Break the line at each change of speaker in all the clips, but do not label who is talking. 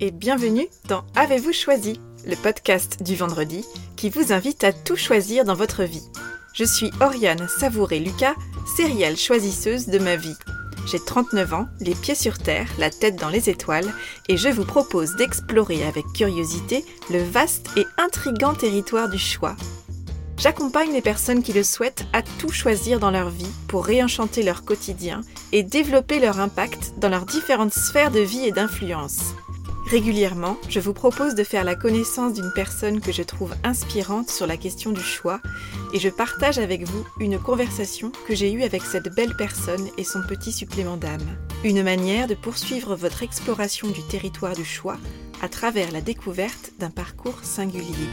et bienvenue dans Avez-vous choisi, le podcast du vendredi qui vous invite à tout choisir dans votre vie. Je suis Oriane Savouré-Lucas, sérielle choisisseuse de ma vie. J'ai 39 ans, les pieds sur terre, la tête dans les étoiles, et je vous propose d'explorer avec curiosité le vaste et intrigant territoire du choix. J'accompagne les personnes qui le souhaitent à tout choisir dans leur vie pour réenchanter leur quotidien et développer leur impact dans leurs différentes sphères de vie et d'influence. Régulièrement, je vous propose de faire la connaissance d'une personne que je trouve inspirante sur la question du choix et je partage avec vous une conversation que j'ai eue avec cette belle personne et son petit supplément d'âme. Une manière de poursuivre votre exploration du territoire du choix à travers la découverte d'un parcours singulier.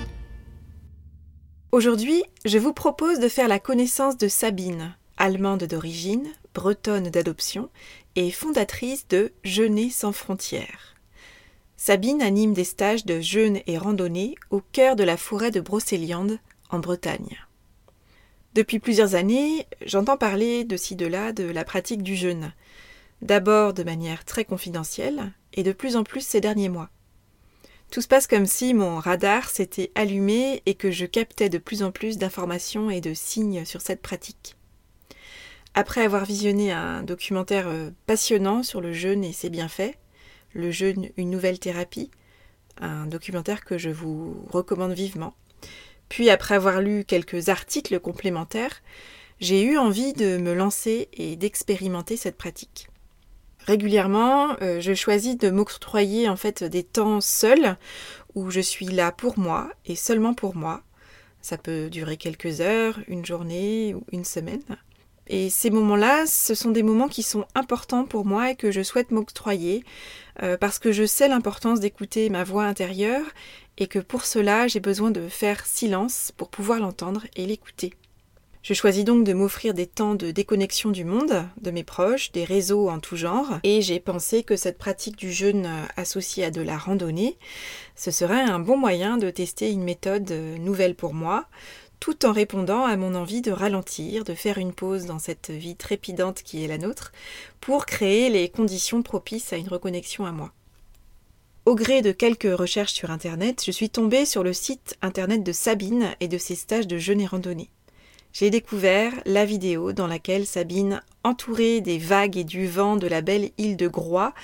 Aujourd'hui, je vous propose de faire la connaissance de Sabine, allemande d'origine, bretonne d'adoption et fondatrice de Jeûner sans frontières. Sabine anime des stages de jeûne et randonnée au cœur de la forêt de Brocéliande, en Bretagne. Depuis plusieurs années, j'entends parler de ci de là de la pratique du jeûne, d'abord de manière très confidentielle, et de plus en plus ces derniers mois. Tout se passe comme si mon radar s'était allumé et que je captais de plus en plus d'informations et de signes sur cette pratique. Après avoir visionné un documentaire euh, passionnant sur le jeûne et ses bienfaits, le jeûne, une nouvelle thérapie, un documentaire que je vous recommande vivement. Puis après avoir lu quelques articles complémentaires, j'ai eu envie de me lancer et d'expérimenter cette pratique. Régulièrement, euh, je choisis de m'octroyer en fait des temps seuls où je suis là pour moi et seulement pour moi. Ça peut durer quelques heures, une journée ou une semaine. Et ces moments-là, ce sont des moments qui sont importants pour moi et que je souhaite m'octroyer euh, parce que je sais l'importance d'écouter ma voix intérieure et que pour cela j'ai besoin de faire silence pour pouvoir l'entendre et l'écouter. Je choisis donc de m'offrir des temps de déconnexion du monde, de mes proches, des réseaux en tout genre, et j'ai pensé que cette pratique du jeûne associée à de la randonnée, ce serait un bon moyen de tester une méthode euh, nouvelle pour moi, tout en répondant à mon envie de ralentir, de faire une pause dans cette vie trépidante qui est la nôtre, pour créer les conditions propices à une reconnexion à moi. Au gré de quelques recherches sur Internet, je suis tombée sur le site Internet de Sabine et de ses stages de jeûne et randonnée. J'ai découvert la vidéo dans laquelle Sabine, entourée des vagues et du vent de la belle île de Groix,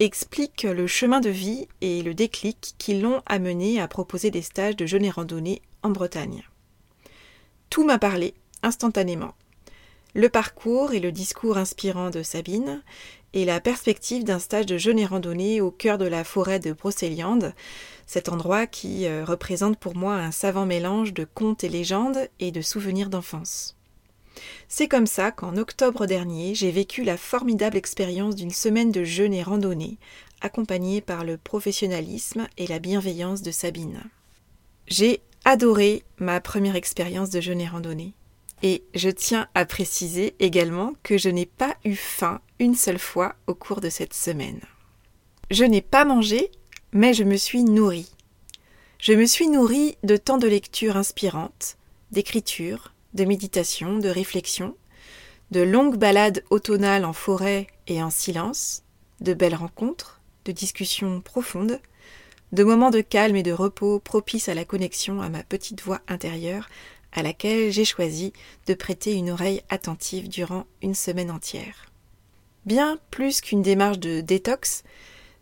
explique le chemin de vie et le déclic qui l'ont amenée à proposer des stages de jeûne et randonnée en Bretagne. Tout m'a parlé instantanément. Le parcours et le discours inspirant de Sabine, et la perspective d'un stage de jeûne et randonnée au cœur de la forêt de Brocéliande, cet endroit qui euh, représente pour moi un savant mélange de contes et légendes et de souvenirs d'enfance. C'est comme ça qu'en octobre dernier, j'ai vécu la formidable expérience d'une semaine de jeûne et randonnée, accompagnée par le professionnalisme et la bienveillance de Sabine. J'ai adoré ma première expérience de jeûne et randonnée. Et je tiens à préciser également que je n'ai pas eu faim une seule fois au cours de cette semaine. Je n'ai pas mangé, mais je me suis nourrie. Je me suis nourrie de temps de lecture inspirantes, d'écriture, de méditation, de réflexion, de longues balades automnales en forêt et en silence, de belles rencontres, de discussions profondes, de moments de calme et de repos propices à la connexion à ma petite voix intérieure à laquelle j'ai choisi de prêter une oreille attentive durant une semaine entière. Bien plus qu'une démarche de détox,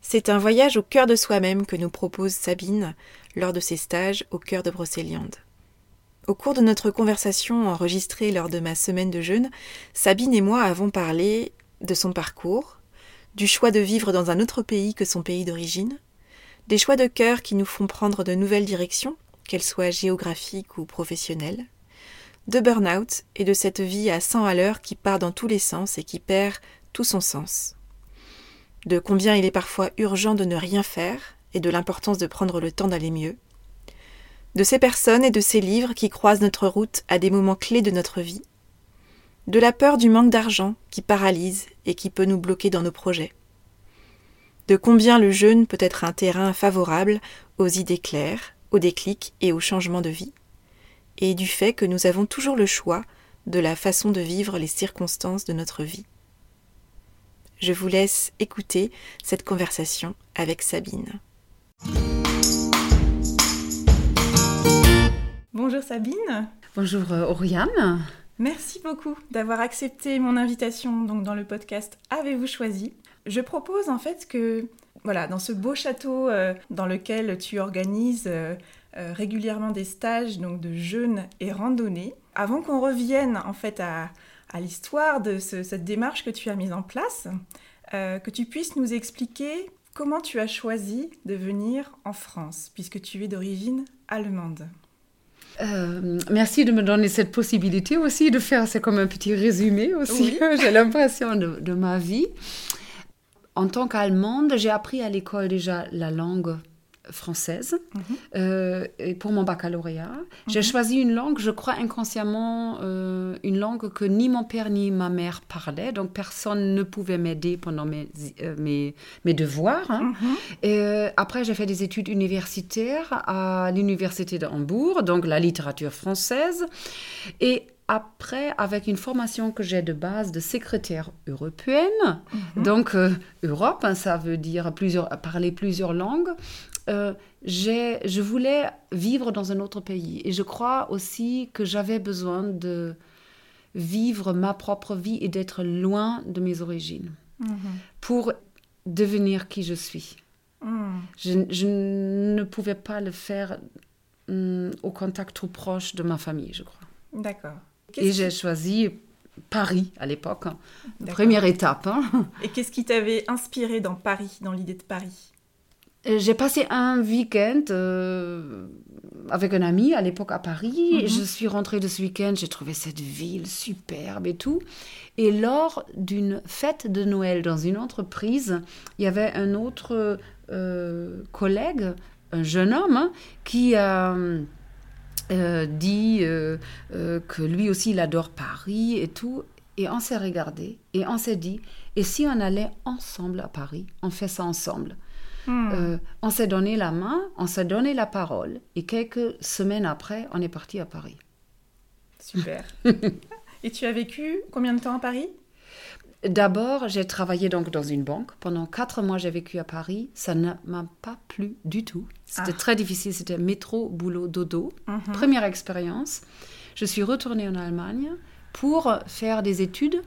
c'est un voyage au cœur de soi-même que nous propose Sabine lors de ses stages au cœur de Brocéliande. Au cours de notre conversation enregistrée lors de ma semaine de jeûne, Sabine et moi avons parlé de son parcours, du choix de vivre dans un autre pays que son pays d'origine, des choix de cœur qui nous font prendre de nouvelles directions, qu'elles soient géographiques ou professionnelles, de burn-out et de cette vie à 100 à l'heure qui part dans tous les sens et qui perd tout son sens. De combien il est parfois urgent de ne rien faire et de l'importance de prendre le temps d'aller mieux. De ces personnes et de ces livres qui croisent notre route à des moments clés de notre vie. De la peur du manque d'argent qui paralyse et qui peut nous bloquer dans nos projets de combien le jeûne peut être un terrain favorable aux idées claires, aux déclics et au changement de vie, et du fait que nous avons toujours le choix de la façon de vivre les circonstances de notre vie. Je vous laisse écouter cette conversation avec Sabine. Bonjour Sabine.
Bonjour euh, Oriane.
Merci beaucoup d'avoir accepté mon invitation donc dans le podcast Avez-vous choisi? Je propose en fait que voilà, dans ce beau château euh, dans lequel tu organises euh, régulièrement des stages donc de jeûne et randonnée, avant qu'on revienne en fait à, l'histoire de cette démarche que tu as mise en place, que tu puisses nous expliquer comment tu as choisi de venir en France puisque tu es d'origine allemande.
Euh, merci de me donner cette possibilité aussi de faire, c'est comme un petit résumé aussi, j'ai l'impression de, de, ma vie. En tant qu'Allemande, j'ai appris à l'école déjà la langue française mhm. euh, pour mon baccalauréat. J'ai mhm. choisi une langue, je crois inconsciemment, euh, une langue que ni mon père ni ma mère parlaient, donc personne ne pouvait m'aider pendant mes, euh, mes, mes, devoirs. Hein. Mhm. Et après, j'ai fait des études universitaires à l'université de Hambourg, donc la littérature française. Et après, avec une formation que j'ai de base de secrétaire européenne, donc Europe, hein, ça veut dire plusieurs, parler plusieurs langues, euh, je voulais vivre dans un autre pays. Et je crois aussi que j'avais besoin de vivre ma propre vie et d'être loin de mes origines mhm. pour devenir qui je suis. Mhm. Je, ne pouvais pas le faire hum, au contact trop proche de ma famille, je crois.
D'accord.
Et j'ai choisi Paris à l'époque, hein. première étape. Hein.
Et qu'est-ce qui t'avait inspiré dans Paris, dans l'idée de Paris?
Euh, j'ai passé un week-end euh, avec un ami à l'époque à Paris. Mhm. Je suis rentrée de ce week-end, j'ai trouvé cette ville superbe et tout. Et lors d'une fête de Noël dans une entreprise, il y avait un autre euh, collègue, un jeune homme, hein, qui a dit que lui aussi il adore Paris et tout. Et on s'est regardé et on s'est dit, et si on allait ensemble à Paris, on fait ça ensemble. Hmm. Euh, on s'est donné la main, on s'est donné la parole, et quelques semaines après, on est parti à Paris.
Super. et tu as vécu combien de temps à Paris?
D'abord, j'ai travaillé donc dans une banque. Pendant quatre mois, j'ai vécu à Paris. Ça ne m'a pas plu du tout. C'était ah. très difficile. C'était métro, boulot, dodo. Mhm. Première expérience. Je suis retournée en Allemagne pour faire des études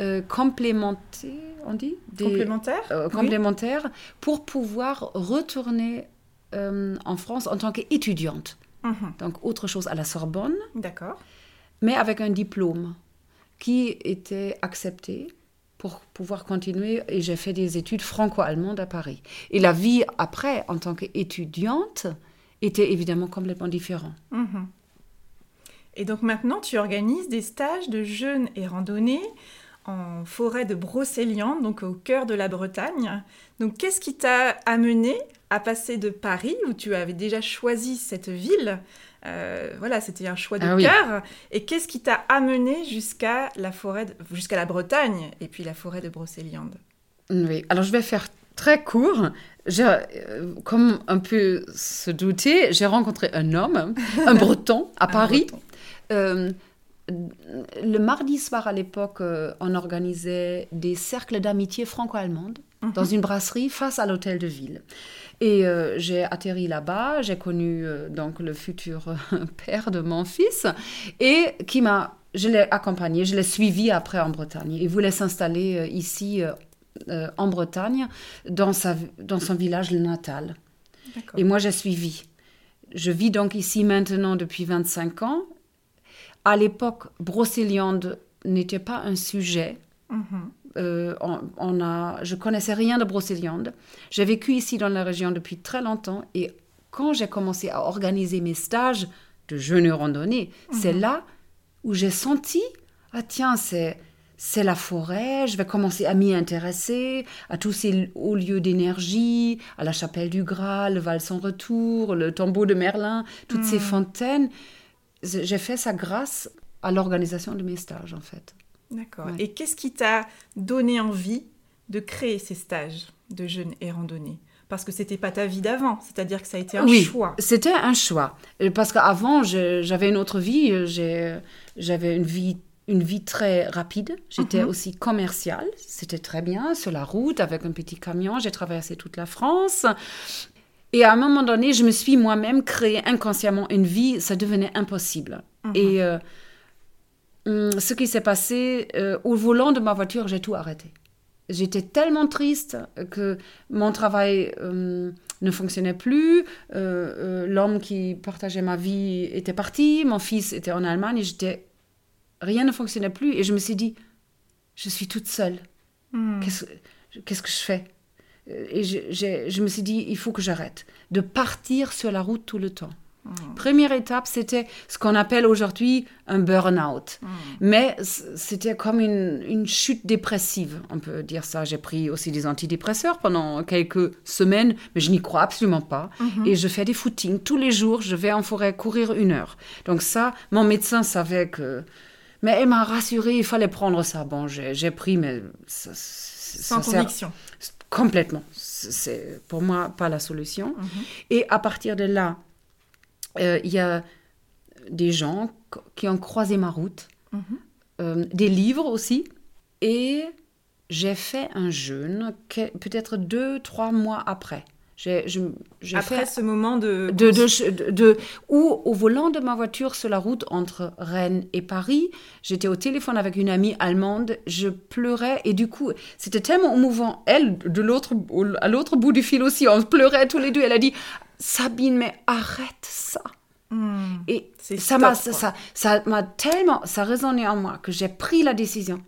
euh, complémentaires, on dit
des, Complémentaires
euh, Complémentaires, pour pouvoir retourner euh, en France en tant qu'étudiante. Mhm. Donc, autre chose à la Sorbonne.
D'accord.
Mais avec un diplôme qui était accepté pour pouvoir continuer. Et j'ai fait des études franco-allemandes à Paris. Et la vie après, en tant qu'étudiante, était évidemment complètement différente. Mhm.
Et donc maintenant, tu organises des stages de jeûne et randonnée en forêt de Brocéliande, donc au cœur de la Bretagne. Donc qu'est-ce qui t'a amené à passer de Paris, où tu avais déjà choisi cette ville euh, voilà, c'était un choix de ah cœur. Et qu'est-ce qui t'a amené jusqu'à la forêt, jusqu'à la Bretagne et puis la forêt de Brocéliande?
Oui, alors je vais faire très court. Euh, comme un peu se douter, j'ai rencontré un homme, un breton, à Paris. Euh, le mardi soir à l'époque, euh, on organisait des cercles d'amitié franco-allemande mhm. dans une brasserie face à l'hôtel de ville. Et euh, j'ai atterri là-bas, j'ai connu euh, donc le futur père de mon fils et qui m'a, je l'ai accompagné, je l'ai suivi après en Bretagne. Il voulait s'installer ici en Bretagne, dans, sa, dans son village natal. Et moi j'ai suivi. Je vis donc ici maintenant depuis 25 ans à l'époque, Brocéliande n'était pas un sujet. Mhm. Euh, on, a, je connaissais rien de Brocéliande. J'ai vécu ici dans la région depuis très longtemps et quand j'ai commencé à organiser mes stages de jeunes randonnée, c'est mhm. là où j'ai senti ah tiens c'est c'est la forêt, je vais commencer à m'y intéresser, à tous ces hauts lieux d'énergie, à la chapelle du Graal, le Val sans retour, le tombeau de Merlin, toutes ces mhm. fontaines j'ai fait ça grâce à l'organisation de mes stages, en fait.
D'accord. Et qu'est-ce qui t'a donné envie de créer ces stages de jeunes et randonnée parce que c'était pas ta vie d'avant, c'est-à-dire que ça a été un
oui,
choix.
C'était un choix. Parce qu'avant, j'avais une autre vie. J'avais une vie, une vie très rapide. J'étais mhm. aussi commerciale. C'était très bien sur la route avec un petit camion. J'ai traversé toute la France. Et à un moment donné, je me suis moi-même créé inconsciemment une vie, ça devenait impossible.
Mhm.
Et euh, hum, ce qui s'est passé, euh, au volant de ma voiture, j'ai tout arrêté. J'étais tellement triste que mon travail hum, ne fonctionnait plus. euh, L'homme qui partageait ma vie était parti. Mon fils était en Allemagne. Et j'étais, rien ne fonctionnait plus. Et je me suis dit, je suis toute seule.
Hmm.
Qu'est-ce que je fais? Et je, me suis dit, il faut que j'arrête de partir sur la route tout le temps. Première étape, c'était ce qu'on appelle aujourd'hui un burn-out. Mais c- c'était comme une, une chute dépressive, on peut dire ça. J'ai pris aussi des antidépresseurs pendant quelques semaines, mais je n'y crois absolument pas. Et je fais des footings. Tous les jours, je vais en forêt courir une heure. Donc ça, mon médecin savait que... Mais elle m'a rassurée, il fallait prendre ça. Bon, j'ai pris, mais ça,
Sans
ça sert-
conviction.
Complètement. C'est- pour moi pas la solution.
Mhm.
Et à partir de là, euh, il y a des gens qui ont croisé ma route,
Mhm.
euh, des livres aussi. Et j'ai fait un jeûne peut-être deux, trois mois après. J'ai je- j'ai
Après
fait
ce moment de...
de, de, de- de- ou au volant de ma voiture sur la route entre Rennes et Paris, j'étais au téléphone avec une amie allemande, je pleurais et du coup, c'était tellement émouvant. Elle, de l'autre, au- à l'autre bout du fil aussi, on pleurait tous les deux. Elle a dit Sabine, mais arrête ça.
Hmm.
Et ça m'a ça, ça m'a tellement ça résonné en moi que j'ai pris la décision.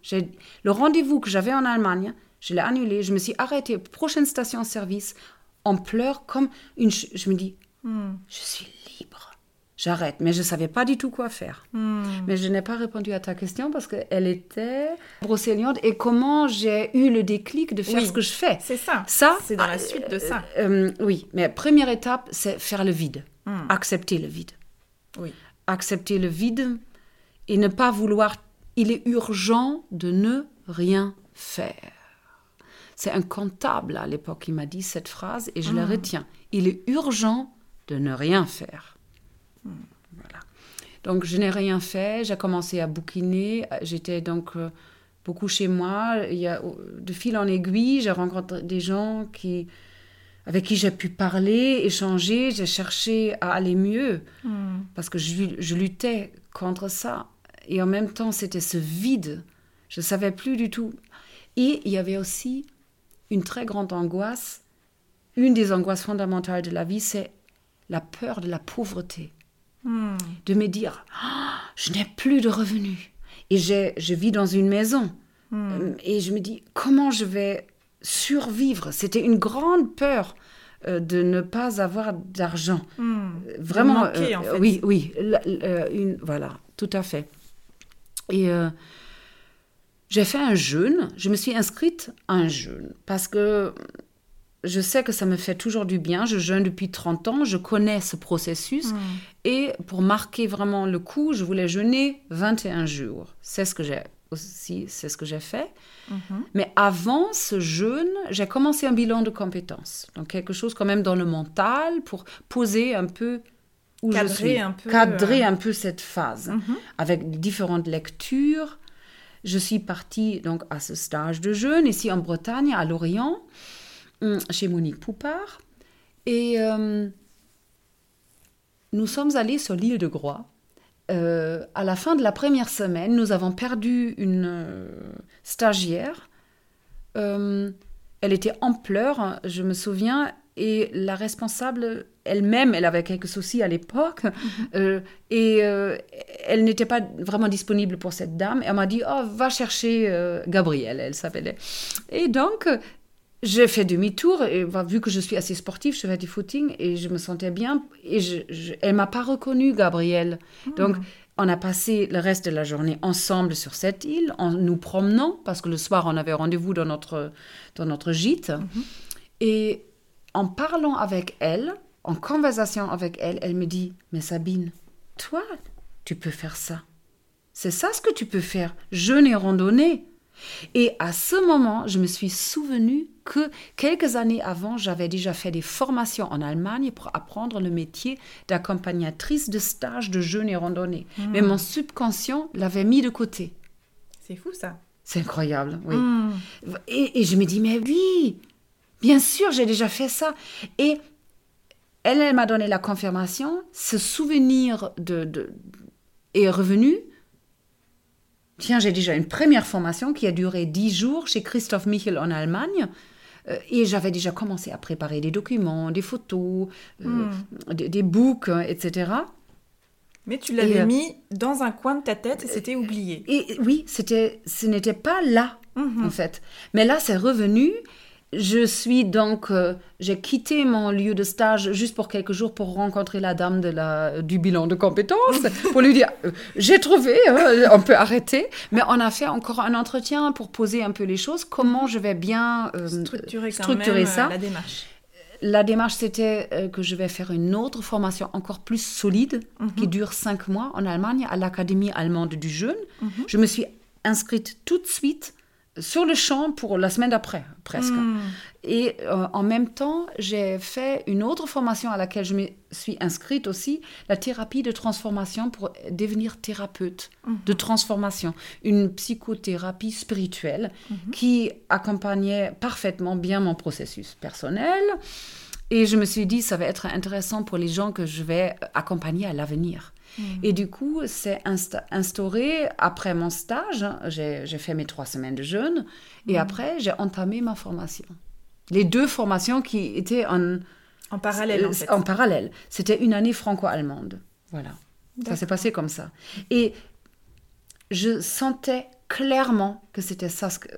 Le rendez-vous que j'avais en Allemagne, je l'ai annulé. Je me suis arrêtée prochaine station-service. On pleure comme une. Je me dis,
Hmm.
je suis libre. J'arrête, mais je savais pas du tout quoi faire.
Hmm.
Mais je n'ai pas répondu à ta question parce qu'elle était et comment j'ai eu le déclic de faire
Oui.
ce que je fais?
C'est ça.
Ça,
C'est dans la
euh,
suite de ça.
euh, oui, mais première étape, c'est faire le vide.
Hmm.
Accepter le vide.
Oui.
Accepter le vide et ne pas vouloir. Il est urgent de ne rien faire. C'est un comptable à l'époque qui m'a dit cette phrase et je la retiens. Il est urgent de ne rien faire. Voilà. Donc je n'ai rien fait, j'ai commencé à bouquiner, j'étais donc euh, beaucoup chez moi. Il y a, de fil en aiguille, j'ai rencontré des gens qui, avec qui j'ai pu parler, échanger, j'ai cherché à aller mieux
Hmm.
parce que je, je luttais contre ça. Et en même temps, c'était ce vide. Je ne savais plus du tout. Et il y avait aussi une très grande angoisse. Une des angoisses fondamentales de la vie, c'est la peur de la pauvreté.
Hmm.
De me dire, Ah, je n'ai plus de revenus. Et je vis dans une maison.
Hmm.
Euh, Et je me dis, comment je vais survivre? C'était une grande peur euh, de ne pas avoir d'argent.
Hmm.
Vraiment,
manquer,
euh,
en fait.
oui, oui, la- la- une, voilà, tout à fait. Et euh, j'ai fait un jeûne, je me suis inscrite à un jeûne parce que je sais que ça me fait toujours du bien. Je jeûne depuis 30 ans, je connais ce processus.
Hmm.
Et pour marquer vraiment le coup, je voulais jeûner 21 jours. C'est ce que j'ai aussi, c'est ce que j'ai fait.
Mhm.
Mais avant ce jeûne, j'ai commencé un bilan de compétences. Donc quelque chose quand même dans le mental pour poser un peu où
Cadrer
je suis.
un peu,
Cadrer
euh,
un peu cette phase
Mhm.
avec différentes lectures. Je suis partie donc à ce stage de jeûne ici en Bretagne, à Lorient, hum, chez Monique Poupard. Et euh, nous sommes allés sur l'île de Groix. Euh, à la fin de la première semaine, nous avons perdu une euh, stagiaire. Elle était en pleurs, je me souviens, et la responsable elle-même, elle avait quelques soucis à l'époque, euh, et euh, elle n'était pas vraiment disponible pour cette dame. Elle m'a dit, oh, va chercher euh, Gabrielle, elle s'appelait. Et donc, j'ai fait demi-tour, et bah, vu que je suis assez sportive, je fais du footing, et je me sentais bien, et je, je- elle m'a pas reconnue, Gabrielle. Donc, on a passé le reste de la journée ensemble sur cette île, en nous promenant, parce que le soir, on avait rendez-vous dans notre, dans notre gîte. Et en parlant avec elle, en conversation avec elle, elle me dit, mais Sabine, toi, tu peux faire ça. C'est ça ce que tu peux faire, jeûner et randonner. Et à ce moment, je me suis souvenu que quelques années avant, j'avais déjà fait des formations en Allemagne pour apprendre le métier d'accompagnatrice de stage de jeûne et randonnée. Mais mon subconscient l'avait mis de côté.
C'est fou ça.
C'est incroyable, oui.
Hmm.
Et, et je me dis, mais oui, bien sûr, j'ai déjà fait ça. Et elle, elle m'a donné la confirmation. Ce souvenir de, de- est revenu. Tiens, j'ai déjà une première formation qui a duré dix jours chez Christophe Michel en Allemagne. Euh, Et j'avais déjà commencé à préparer des documents, des photos, euh, des, des books, euh, etc.
Mais tu l'avais mis dans un coin de ta tête et c'était oublié.
Et oui, c'était, ce n'était pas là,
Mhm.
en fait. Mais là, c'est revenu. Je suis donc, euh, j'ai quitté mon lieu de stage juste pour quelques jours pour rencontrer la dame de la, du bilan de compétences, pour lui dire, euh, j'ai trouvé, euh, on peut arrêter. Mais on a fait encore un entretien pour poser un peu les choses, comment je vais bien
Structurer
ça.
la démarche.
La démarche, c'était que je vais faire une autre formation encore plus solide, qui dure cinq mois en Allemagne, à l'Académie allemande du jeûne. Je me suis inscrite tout de suite sur le champ pour la semaine d'après, presque.
Hmm.
Et euh, en même temps, j'ai fait une autre formation à laquelle je me suis inscrite aussi, la thérapie de transformation pour devenir thérapeute de transformation, une psychothérapie spirituelle qui accompagnait parfaitement bien mon processus personnel. Et je me suis dit, ça va être intéressant pour les gens que je vais accompagner à l'avenir. Et du coup, c'est insta- instauré après mon stage. hein, J'ai fait mes trois semaines de jeûne. Et après, j'ai entamé ma formation. Les deux formations qui étaient en,
En parallèle, en
euh,
fait.
en parallèle. C'était une année franco-allemande. Voilà. Ça s'est passé comme ça. Et je sentais clairement que c'était ça ce que-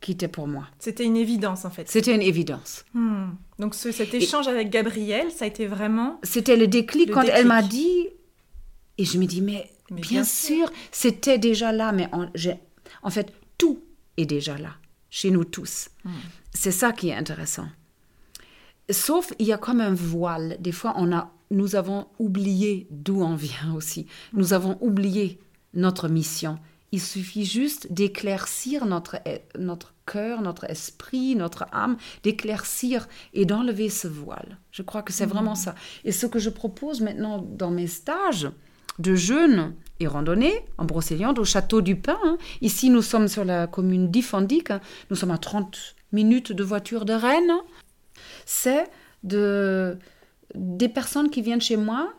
qui était pour moi.
C'était une évidence, en fait.
C'était une évidence.
Hmm. Donc ce- cet échange avec Gabrielle, ça a été vraiment...
C'était le déclic
Le
quand elle m'a dit. Et je me dis, mais,
Mais
bien,
bien
sûr, c'était déjà là. Mais en, fait, tout est déjà là, chez nous tous. C'est ça qui est intéressant. Sauf, il y a comme un voile. Des fois, on a, nous avons oublié d'où on vient aussi. Nous avons oublié notre mission. Il suffit juste d'éclaircir notre, notre cœur, notre esprit, notre âme, d'éclaircir et d'enlever ce voile. Je crois que c'est vraiment ça. Et ce que je propose maintenant dans mes stages de jeûne et randonnée en Brocéliande au château du Pin, hein. ici nous sommes sur la commune d'Ifandic, hein. nous sommes à 30 minutes de voiture de Rennes, c'est de, des personnes qui viennent chez moi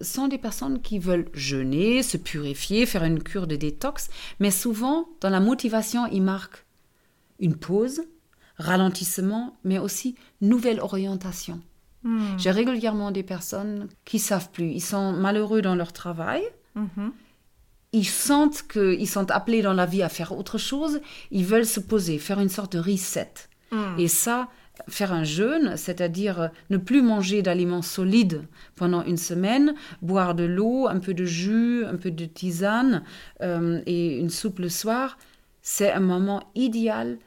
sont des personnes qui veulent jeûner, se purifier, faire une cure de détox, mais souvent, dans la motivation, ils marquent une pause, ralentissement, mais aussi nouvelle orientation.
Hmm.
J'ai régulièrement des personnes qui savent plus, ils sont malheureux dans leur travail,
Mhm.
ils sentent qu'ils sont appelés dans la vie à faire autre chose, ils veulent se poser, faire une sorte de reset.
Hmm.
Et ça, faire un jeûne, c'est-à-dire euh, ne plus manger d'aliments solides pendant une semaine, boire de l'eau, un peu de jus, un peu de tisane euh, et une soupe le soir, c'est un moment idéal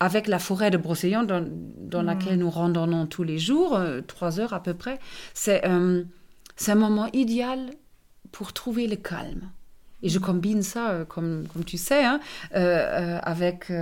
avec la forêt de Brocéliande dans, dans laquelle nous randonnons tous les jours, euh, trois heures à peu près. C'est euh, c'est un moment idéal pour trouver le calme. Et je combine ça, euh, comme, comme tu sais, hein, avec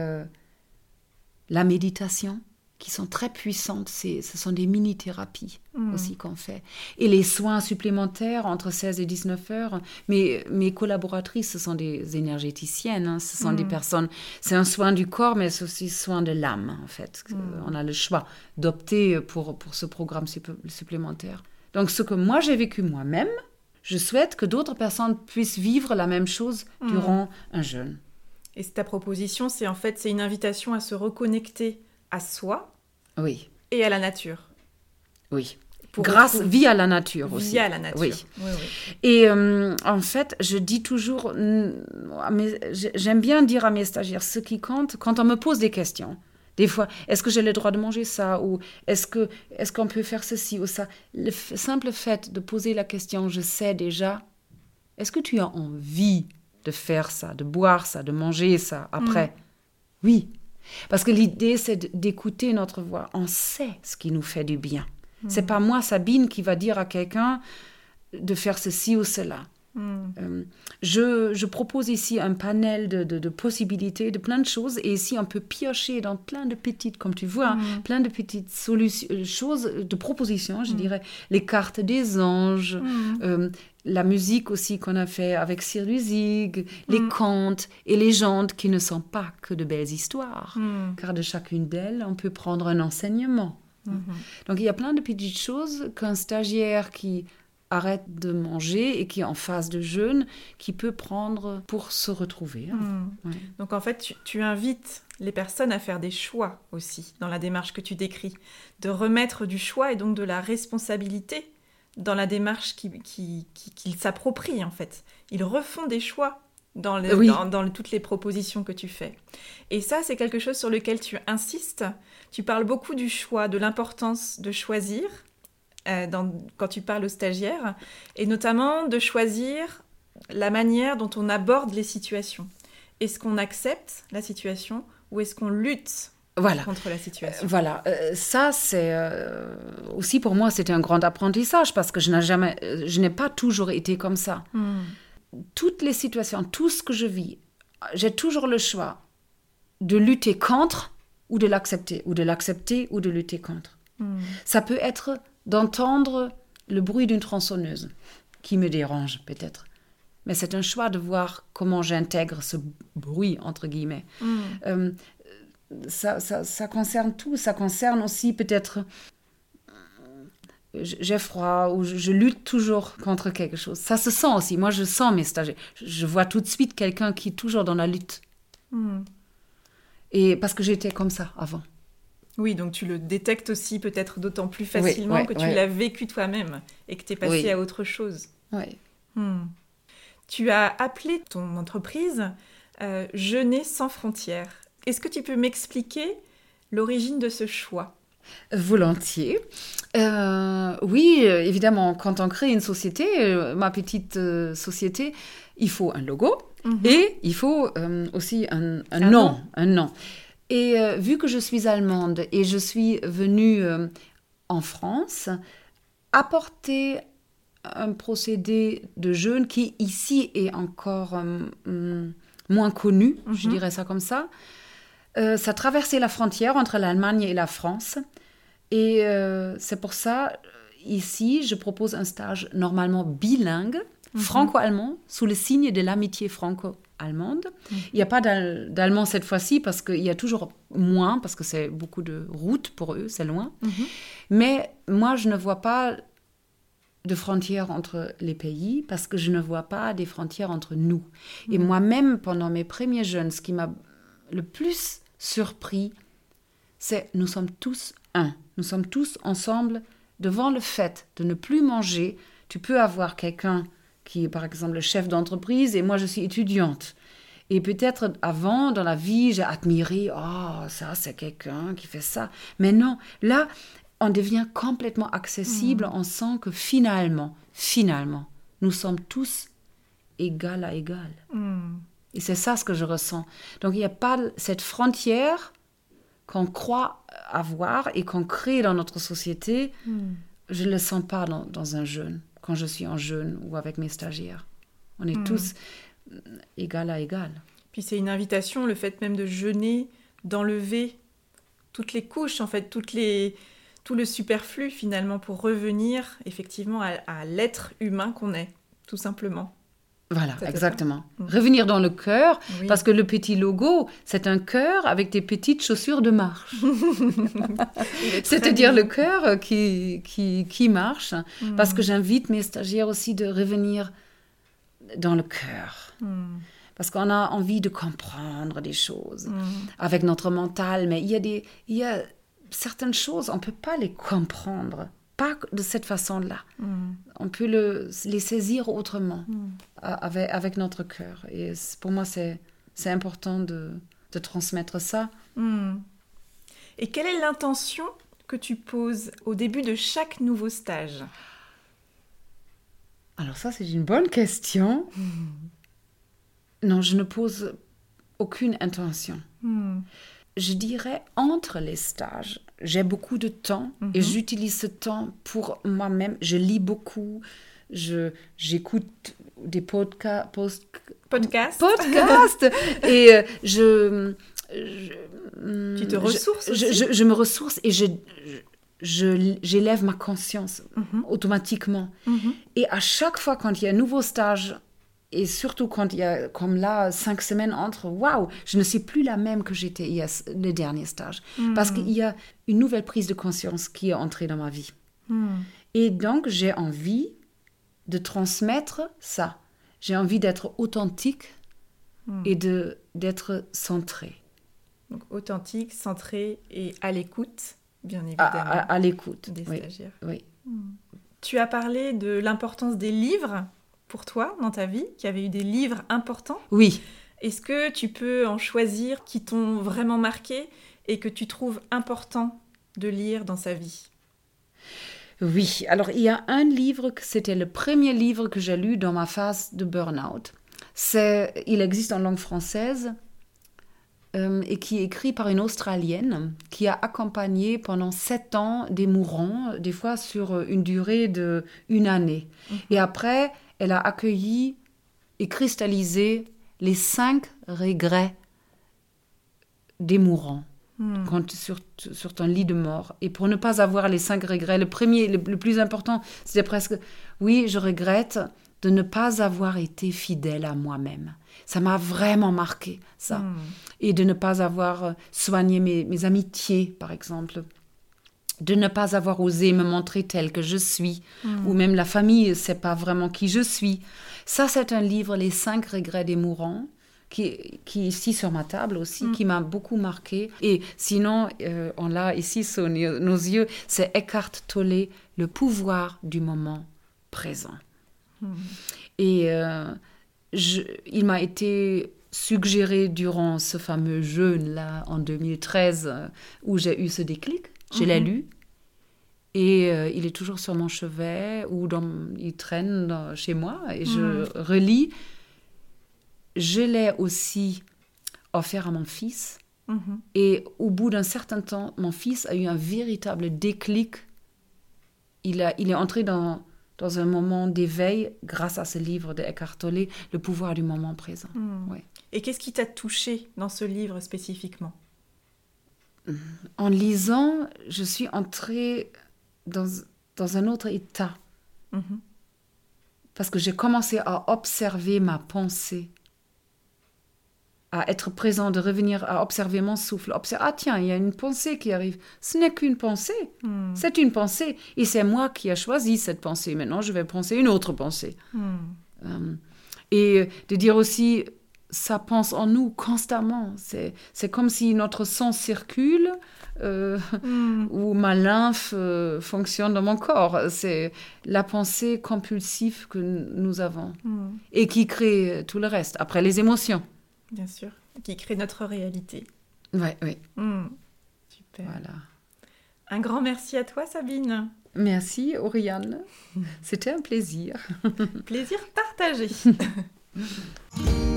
la méditation, qui sont très puissantes. C'est- Ce sont des mini-thérapies aussi qu'on fait. Et les soins supplémentaires entre 16 et 19 heures. Mes, mes collaboratrices, ce sont des énergéticiennes. hein. Ce sont des personnes. C'est un soin du corps, mais c'est aussi soin de l'âme, en fait. On a le choix d'opter pour, pour ce programme supp- supplémentaire. Donc, ce que moi j'ai vécu moi-même, je souhaite que d'autres personnes puissent vivre la même chose durant un jeûne.
Et ta proposition, c'est en fait c'est une invitation à se reconnecter à soi
Oui,
et à la nature.
oui.
Pour
Grâce, via la nature aussi.
Via la nature.
Oui.
Oui, oui.
Et euh, en fait, je dis toujours, mm, j'aime bien dire à mes stagiaires, ce qui compte, quand on me pose des questions, des fois, est-ce que j'ai le droit de manger ça Ou est-ce que est-ce qu'on peut faire ceci ou ça? Le simple fait de poser la question, je sais déjà, est-ce que tu as envie de faire ça, de boire ça, de manger ça après? Oui. Parce que l'idée, c'est d'écouter notre voix. On sait ce qui nous fait du bien. C'est pas moi, Sabine, qui va dire à quelqu'un de faire ceci ou cela.
Hmm.
Euh, je, je propose ici un panel de, de- de possibilités, de plein de choses, et ici on peut piocher dans plein de petites, comme tu vois, hein, plein de petites solutions, euh, choses, de propositions, je dirais, les cartes des anges, euh, la musique aussi qu'on a fait avec Sir Lusig, les contes et légendes qui ne sont pas que de belles histoires, car de chacune d'elles on peut prendre un enseignement. Donc il y a plein de petites choses qu'un stagiaire qui arrête de manger et qui est en phase de jeûne, qui peut prendre pour se retrouver. hein.
Hmm.
Ouais.
Donc en fait, tu, tu invites les personnes à faire des choix aussi dans la démarche que tu décris, de remettre du choix et donc de la responsabilité dans la démarche qui- qui- qui- qu'ils s'approprient en fait. Ils refont des choix dans, les-
Oui.
dans- dans toutes les propositions que tu fais. Et ça, c'est quelque chose sur lequel tu insistes. Tu parles beaucoup du choix, de l'importance de choisir euh, dans- quand tu parles aux stagiaires, et notamment de choisir la manière dont on aborde les situations. Est-ce qu'on accepte la situation ou est-ce qu'on lutte
Voilà.
contre la situation?
Voilà, Euh, ça c'est euh, aussi pour moi c'était un grand apprentissage parce que je n'ai jamais, euh, je n'ai pas toujours été comme ça.
Hmm.
Toutes les situations, tout ce que je vis, j'ai toujours le choix de lutter contre ou de l'accepter, ou de l'accepter ou de lutter contre.
Hmm.
Ça peut être d'entendre le bruit d'une tronçonneuse qui me dérange peut-être, mais c'est un choix de voir comment j'intègre ce bruit entre guillemets.
Hmm.
Euh, ça, ça, ça concerne tout. Ça concerne aussi peut-être euh, j'ai froid ou je, je lutte toujours contre quelque chose. Ça se sent aussi. Moi, je sens mes stagiaires. Je, vois tout de suite quelqu'un qui est toujours dans la lutte.
Hmm.
Et parce que j'étais comme ça avant.
Oui, donc tu le détectes aussi peut-être d'autant plus facilement
ouais,
que tu
ouais.
l'as vécu toi-même et que tu es passé
Oui.
à autre chose.
Ouais.
Hmm. Tu as appelé ton entreprise euh, Jeûner sans frontières. Est-ce que tu peux m'expliquer l'origine de ce choix?
Volontiers. Euh, oui, euh, évidemment, quand on crée une société, euh, ma petite euh, société, il faut un logo et il faut aussi un, un
Un
nom,
nom.
un nom. Et euh, vu que je suis allemande et je suis venue euh, en France, apporter un procédé de jeûne qui ici est encore euh, hum, moins connu, je
Mhm.
dirais ça comme ça. Ça traversait la frontière entre l'Allemagne et la France. Et c'est pour ça, ici, je propose un stage normalement bilingue, franco-allemand, sous le signe de l'amitié franco-allemande. Il n'y a pas d'al- d'allemand cette fois-ci parce qu'il y a toujours moins, parce que c'est beaucoup de routes pour eux, c'est loin. Mais moi, je ne vois pas de frontières entre les pays parce que je ne vois pas des frontières entre nous. Et moi-même, pendant mes premiers jeunes, ce qui m'a le plus surpris, c'est nous sommes tous un. Nous sommes tous ensemble devant le fait de ne plus manger. Tu peux avoir quelqu'un qui est par exemple le chef d'entreprise et moi je suis étudiante. Et peut-être avant, dans la vie, j'ai admiré, oh, ça, c'est quelqu'un qui fait ça. Mais non, là, on devient complètement accessible. On sent que finalement, finalement, nous sommes tous égal à égal.
Hmm.
Et c'est ça ce que je ressens. Donc il n'y a pas cette frontière qu'on croit avoir et qu'on crée dans notre société. Je ne le sens pas dans, dans un jeûne, quand je suis en jeûne ou avec mes stagiaires. On est tous euh, égal à égal.
Puis c'est une invitation, le fait même de jeûner, d'enlever toutes les couches, en fait, toutes les, tout le superflu finalement pour revenir effectivement à, à l'être humain qu'on est, tout simplement.
Voilà, exactement.
Mm.
Revenir dans le cœur,
Oui.
parce que le petit logo, c'est un cœur avec des petites chaussures de marche. C'est-à-dire le cœur qui, qui, qui marche,
Mm.
parce que j'invite mes stagiaires aussi de revenir dans le cœur.
Hmm.
Parce qu'on a envie de comprendre des choses avec notre mental, mais il y a, des, il y a certaines choses, on ne peut pas les comprendre, pas de cette façon-là.
Hmm.
On peut le, les saisir autrement, a- avec, avec notre cœur. Et pour moi, c'est important de, de transmettre ça.
Hmm. Et quelle est l'intention que tu poses au début de chaque nouveau stage?
Alors ça, c'est une bonne question. Non, je ne pose aucune intention. Je dirais entre les stages, j'ai beaucoup de temps et
Mhm.
j'utilise ce temps pour moi-même. Je lis beaucoup, je j'écoute des podca- post-
Podcast
podcasts et euh, je, je-
Tu te
je-
ressources
je,
aussi
je- je me ressource et je je- j'élève ma conscience
Mhm.
automatiquement.
Mhm.
Et à chaque fois quand il y a un nouveau stage et surtout quand il y a, comme là, cinq semaines entre, waouh, je ne suis plus la même que j'étais a le dernier stage. Parce qu'il y a une nouvelle prise de conscience qui est entrée dans ma vie. Et donc, j'ai envie de transmettre ça. J'ai envie d'être authentique et de, d'être centré.
Donc, authentique, centré et à l'écoute, bien
À,
évidemment.
à- à l'écoute.
Des
oui,
stagiaires.
oui.
Tu as parlé de l'importance des livres pour toi dans ta vie, qu'il y avait eu des livres importants.
Oui.
Est-ce que tu peux en choisir qui t'ont vraiment marqué et que tu trouves important de lire dans sa vie?
Oui, alors il y a un livre, que c'était le premier livre que j'ai lu dans ma phase de burn-out. C'est, il existe en langue française euh, et qui est écrit par une Australienne qui a accompagné pendant sept ans des mourants, des fois sur une durée de une année. Et après, elle a accueilli et cristallisé les cinq regrets des mourants quand tu- sur, sur ton lit de mort. Et pour ne pas avoir les cinq regrets, le premier, le, le plus important, c'était presque, oui, je regrette de ne pas avoir été fidèle à moi-même. Ça m'a vraiment marqué, ça. Et de ne pas avoir soigné mes, mes amitiés, par exemple. De ne pas avoir osé me montrer telle que je suis. Ou même la famille ne sait pas vraiment qui je suis. Ça, c'est un livre, Les cinq regrets des mourants qui, qui est ici sur ma table aussi, qui m'a beaucoup marqué. Et sinon, euh, on l'a ici sous nos yeux, c'est Eckhart Tolle, Le pouvoir du moment présent. Et euh, je- il m'a été suggéré durant ce fameux jeûne-là, en 2013, euh, où j'ai eu ce déclic. Je l'ai lu. Et euh, il est toujours sur mon chevet ou dans, il traîne dans- chez moi et je relis. Je l'ai aussi offert à mon fils.
Mhm.
Et au bout d'un certain temps, mon fils a eu un véritable déclic. Il, a, il est entré dans, dans un moment d'éveil grâce à ce livre de Eckhart Tolle, Le pouvoir du moment présent. Ouais.
Et qu'est-ce qui t'a touché dans ce livre spécifiquement?
En lisant, je suis entrée dans, dans un autre état.
Mhm.
Parce que j'ai commencé à observer ma pensée, à être présent, de revenir à observer mon souffle. Observer, ah tiens, il y a une pensée qui arrive. Ce n'est qu'une pensée, c'est une pensée. Et c'est moi qui ai choisi cette pensée. Maintenant, je vais penser une autre pensée. Euh, et de dire aussi, ça pense en nous constamment. C'est, c'est comme si notre sang circule euh, ou ma lymphe euh, fonctionne dans mon corps. C'est la pensée compulsive que nous avons et qui crée tout le reste. Après, les émotions.
Bien sûr. Qui crée notre réalité.
Oui, oui,
Hmm. Super.
voilà.
Un grand merci à toi, Sabine.
Merci, Oriane. C'était un plaisir.
Plaisir partagé.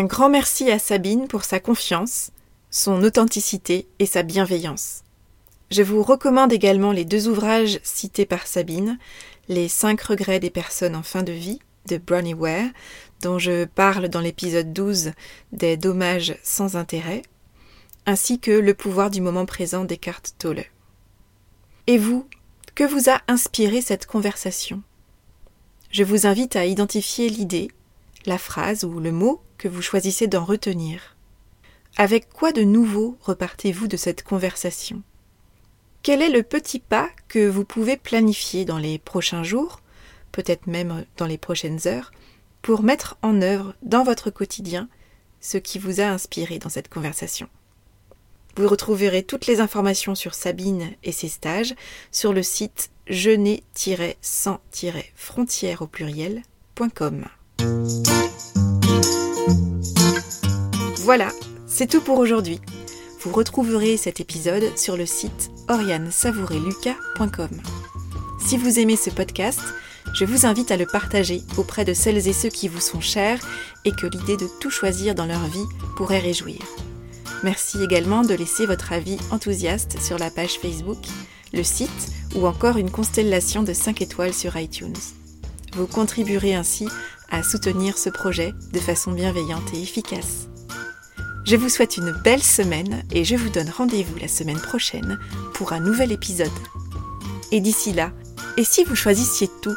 Un grand merci à Sabine pour sa confiance, son authenticité et sa bienveillance. Je vous recommande également les deux ouvrages cités par Sabine, Les cinq regrets des personnes en fin de vie de Bronnie Ware, dont je parle dans l'épisode 12 des dommages sans intérêt, ainsi que Le pouvoir du moment présent d'Eckhart Tolle. Et vous, que vous a inspiré cette conversation? Je vous invite à identifier l'idée, la phrase ou le mot que vous choisissez d'en retenir. Avec quoi de nouveau repartez-vous de cette conversation? Quel est le petit pas que vous pouvez planifier dans les prochains jours, peut-être même dans les prochaines heures, pour mettre en œuvre dans votre quotidien ce qui vous a inspiré dans cette conversation? Vous retrouverez toutes les informations sur Sabine et ses stages sur le site jeûner-sans-frontières au pluriel.com. Voilà, c'est tout pour aujourd'hui. Vous retrouverez cet épisode sur le site oriansavoureluca.com. Si vous aimez ce podcast, je vous invite à le partager auprès de celles et ceux qui vous sont chers et que l'idée de tout choisir dans leur vie pourrait réjouir. Merci également de laisser votre avis enthousiaste sur la page Facebook, le site ou encore une constellation de 5 étoiles sur iTunes. Vous contribuerez ainsi à soutenir ce projet de façon bienveillante et efficace. Je vous souhaite une belle semaine et je vous donne rendez-vous la semaine prochaine pour un nouvel épisode. Et d'ici là, et si vous choisissiez tout?